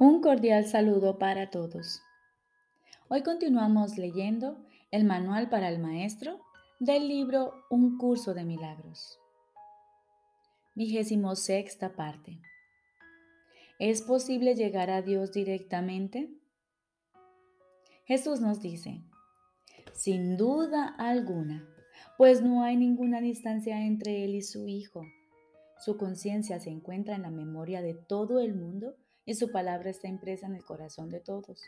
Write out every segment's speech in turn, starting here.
Un cordial saludo para todos. Hoy continuamos leyendo el Manual para el Maestro del libro Un curso de milagros. Vigésimo sexta parte. ¿Es posible llegar a Dios directamente? Jesús nos dice, sin duda alguna, pues no hay ninguna distancia entre Él y su Hijo. Su conciencia se encuentra en la memoria de todo el mundo y su palabra está impresa en el corazón de todos.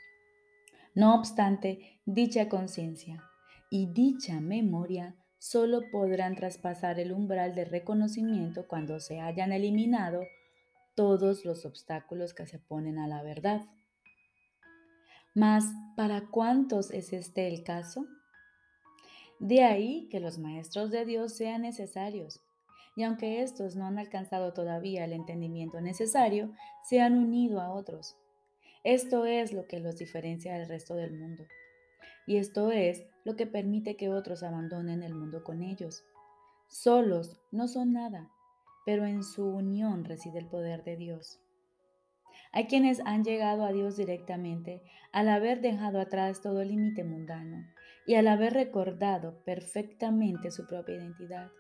No obstante, dicha conciencia y dicha memoria solo podrán traspasar el umbral de reconocimiento cuando se hayan eliminado todos los obstáculos que se ponen a la verdad. Mas, ¿para cuántos es este el caso? De ahí que los maestros de Dios sean necesarios, y aunque estos no han alcanzado todavía el entendimiento necesario, se han unido a otros. Esto es lo que los diferencia del resto del mundo. Y esto es lo que permite que otros abandonen el mundo con ellos. Solos no son nada, pero en su unión reside el poder de Dios. Hay quienes han llegado a Dios directamente al haber dejado atrás todo límite mundano y al haber recordado perfectamente su propia identidad.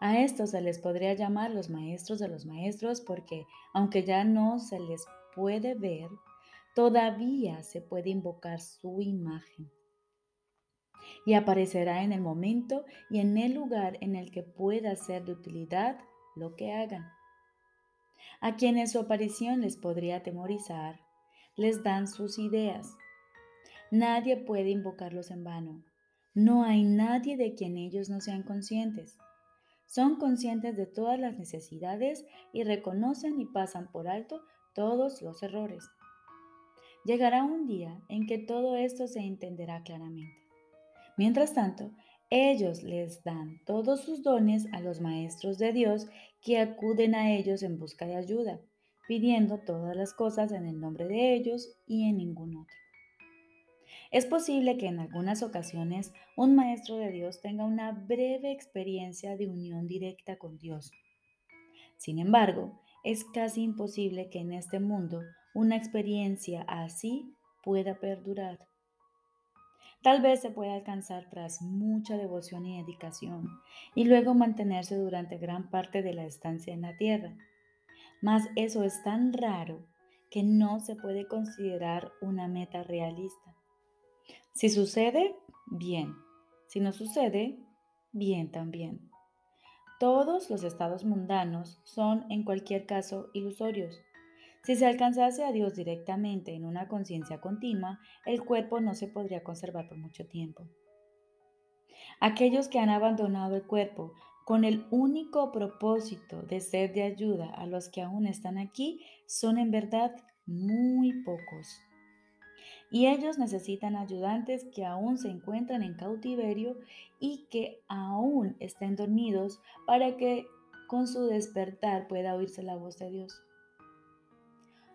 A estos se les podría llamar los maestros de los maestros porque, aunque ya no se les puede ver, todavía se puede invocar su imagen. Y aparecerá en el momento y en el lugar en el que pueda ser de utilidad lo que hagan. A quienes su aparición les podría atemorizar, les dan sus ideas. Nadie puede invocarlos en vano. No hay nadie de quien ellos no sean conscientes. Son conscientes de todas las necesidades y reconocen y pasan por alto todos los errores. Llegará un día en que todo esto se entenderá claramente. Mientras tanto, ellos les dan todos sus dones a los maestros de Dios que acuden a ellos en busca de ayuda, pidiendo todas las cosas en el nombre de ellos y en ningún otro. Es posible que en algunas ocasiones un maestro de Dios tenga una breve experiencia de unión directa con Dios. Sin embargo, es casi imposible que en este mundo una experiencia así pueda perdurar. Tal vez se pueda alcanzar tras mucha devoción y dedicación y luego mantenerse durante gran parte de la estancia en la tierra. Mas eso es tan raro que no se puede considerar una meta realista. Si sucede, bien. Si no sucede, bien también. Todos los estados mundanos son en cualquier caso ilusorios. Si se alcanzase a Dios directamente en una conciencia continua, el cuerpo no se podría conservar por mucho tiempo. Aquellos que han abandonado el cuerpo con el único propósito de ser de ayuda a los que aún están aquí son en verdad muy pocos y ellos necesitan ayudantes que aún se encuentran en cautiverio y que aún estén dormidos para que con su despertar pueda oírse la voz de Dios.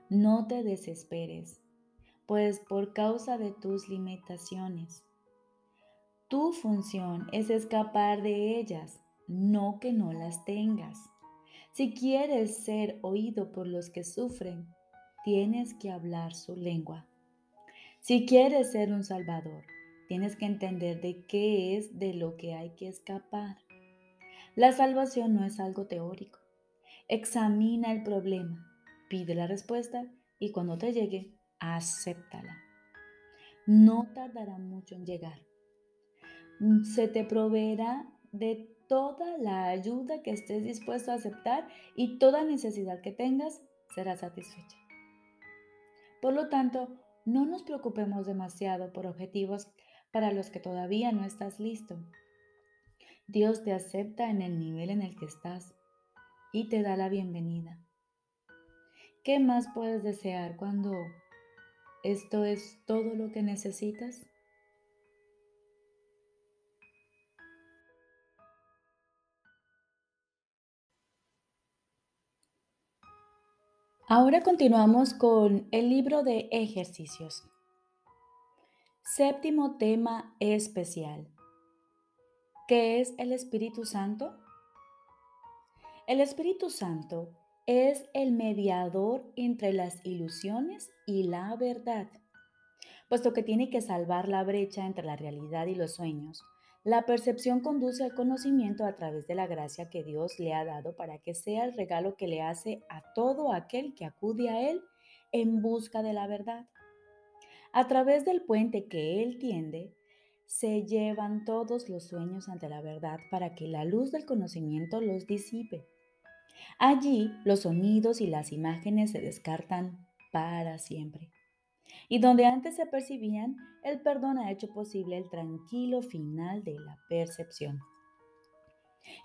No te desesperes, pues por causa de tus limitaciones, tu función es escapar de ellas, no que no las tengas. Si quieres ser oído por los que sufren, tienes que hablar su lengua. Si quieres ser un salvador, tienes que entender de qué es de lo que hay que escapar. La salvación no es algo teórico. Examina el problema, pide la respuesta y cuando te llegue, acéptala. No tardará mucho en llegar. Se te proveerá de toda la ayuda que estés dispuesto a aceptar y toda necesidad que tengas será satisfecha. Por lo tanto, no nos preocupemos demasiado por objetivos para los que todavía no estás listo. Dios te acepta en el nivel en el que estás y te da la bienvenida. ¿Qué más puedes desear cuando esto es todo lo que necesitas? Ahora continuamos con el libro de ejercicios. Séptimo tema especial. ¿Qué es el Espíritu Santo? El Espíritu Santo es el mediador entre las ilusiones y la verdad, puesto que tiene que salvar la brecha entre la realidad y los sueños. La percepción conduce al conocimiento a través de la gracia que Dios le ha dado para que sea el regalo que le hace a todo aquel que acude a Él en busca de la verdad. A través del puente que Él tiende, se llevan todos los sueños ante la verdad para que la luz del conocimiento los disipe. Allí los sonidos y las imágenes se descartan para siempre. Y donde antes se percibían, el perdón ha hecho posible el tranquilo final de la percepción.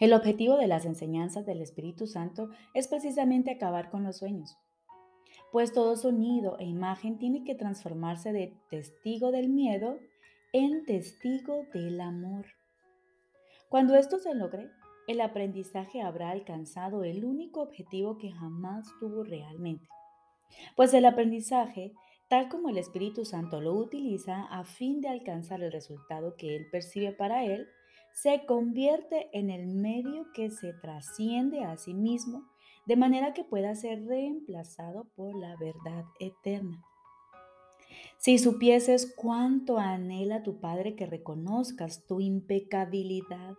El objetivo de las enseñanzas del Espíritu Santo es precisamente acabar con los sueños, pues todo sonido e imagen tiene que transformarse de testigo del miedo en testigo del amor. Cuando esto se logre, el aprendizaje habrá alcanzado el único objetivo que jamás tuvo realmente. Pues el aprendizaje, tal como el Espíritu Santo lo utiliza a fin de alcanzar el resultado que él percibe para él, se convierte en el medio que se trasciende a sí mismo de manera que pueda ser reemplazado por la verdad eterna. Si supieses cuánto anhela tu Padre que reconozcas tu impecabilidad,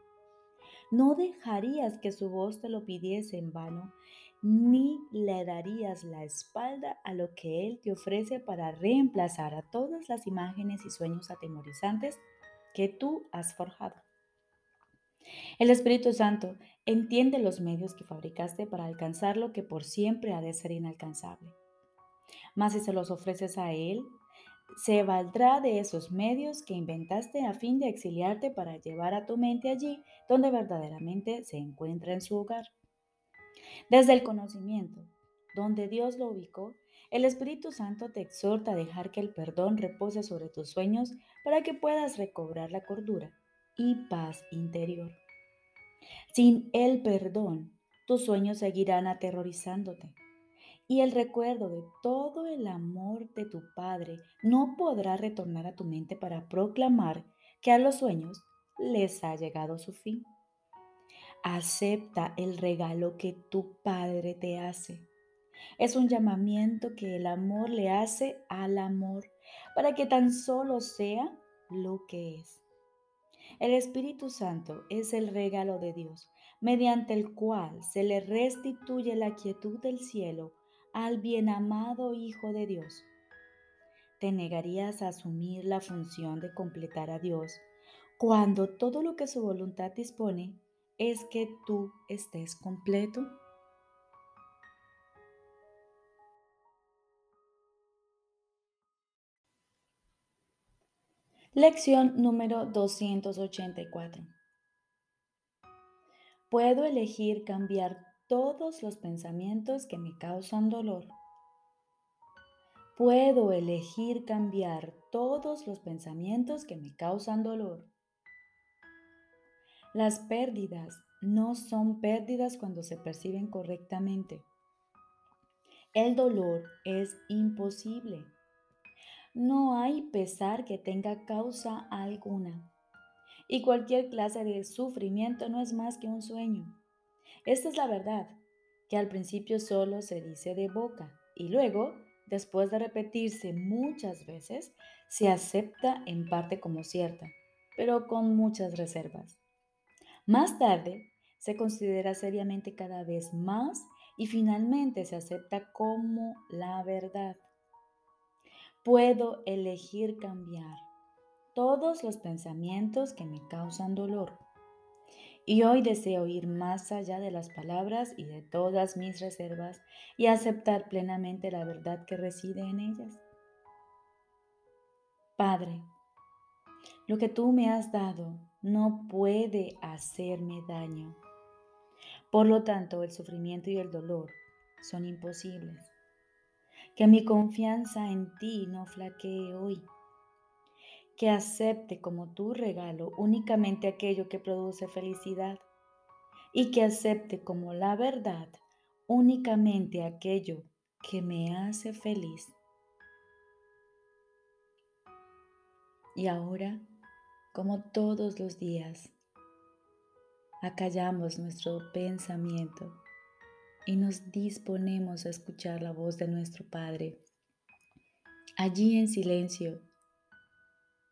no dejarías que su voz te lo pidiese en vano, ni le darías la espalda a lo que Él te ofrece para reemplazar a todas las imágenes y sueños atemorizantes que tú has forjado. El Espíritu Santo entiende los medios que fabricaste para alcanzar lo que por siempre ha de ser inalcanzable. Mas si se los ofreces a Él, se valdrá de esos medios que inventaste a fin de exiliarte para llevar a tu mente allí donde verdaderamente se encuentra en su hogar. Desde el conocimiento, donde Dios lo ubicó, el Espíritu Santo te exhorta a dejar que el perdón repose sobre tus sueños para que puedas recobrar la cordura y paz interior. Sin el perdón, tus sueños seguirán aterrorizándote y el recuerdo de todo el amor de tu Padre no podrá retornar a tu mente para proclamar que a los sueños les ha llegado su fin. Acepta el regalo que tu Padre te hace. Es un llamamiento que el amor le hace al amor para que tan solo sea lo que es. El Espíritu Santo es el regalo de Dios, mediante el cual se le restituye la quietud del cielo al bien amado Hijo de Dios. ¿Te negarías a asumir la función de completar a Dios cuando todo lo que su voluntad dispone es que tú estés completo? Lección número 284. Puedo elegir cambiar todos los pensamientos que me causan dolor. Puedo elegir cambiar todos los pensamientos que me causan dolor. Las pérdidas no son pérdidas cuando se perciben correctamente. El dolor es imposible. No hay pesar que tenga causa alguna. Y cualquier clase de sufrimiento no es más que un sueño. Esta es la verdad, que al principio solo se dice de boca y luego, después de repetirse muchas veces, se acepta en parte como cierta, pero con muchas reservas. Más tarde, se considera seriamente cada vez más y finalmente se acepta como la verdad. Puedo elegir cambiar todos los pensamientos que me causan dolor y hoy deseo ir más allá de las palabras y de todas mis reservas y aceptar plenamente la verdad que reside en ellas. Padre, lo que tú me has dado no puede hacerme daño. Por lo tanto, el sufrimiento y el dolor son imposibles. Que mi confianza en ti no flaquee hoy que acepte como tu regalo únicamente aquello que produce felicidad y que acepte como la verdad únicamente aquello que me hace feliz. Y ahora, como todos los días, acallamos nuestro pensamiento y nos disponemos a escuchar la voz de nuestro Padre. Allí en silencio,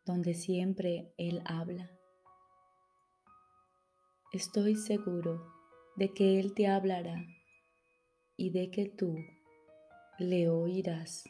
donde siempre Él habla. Estoy seguro de que Él te hablará y de que tú le oirás.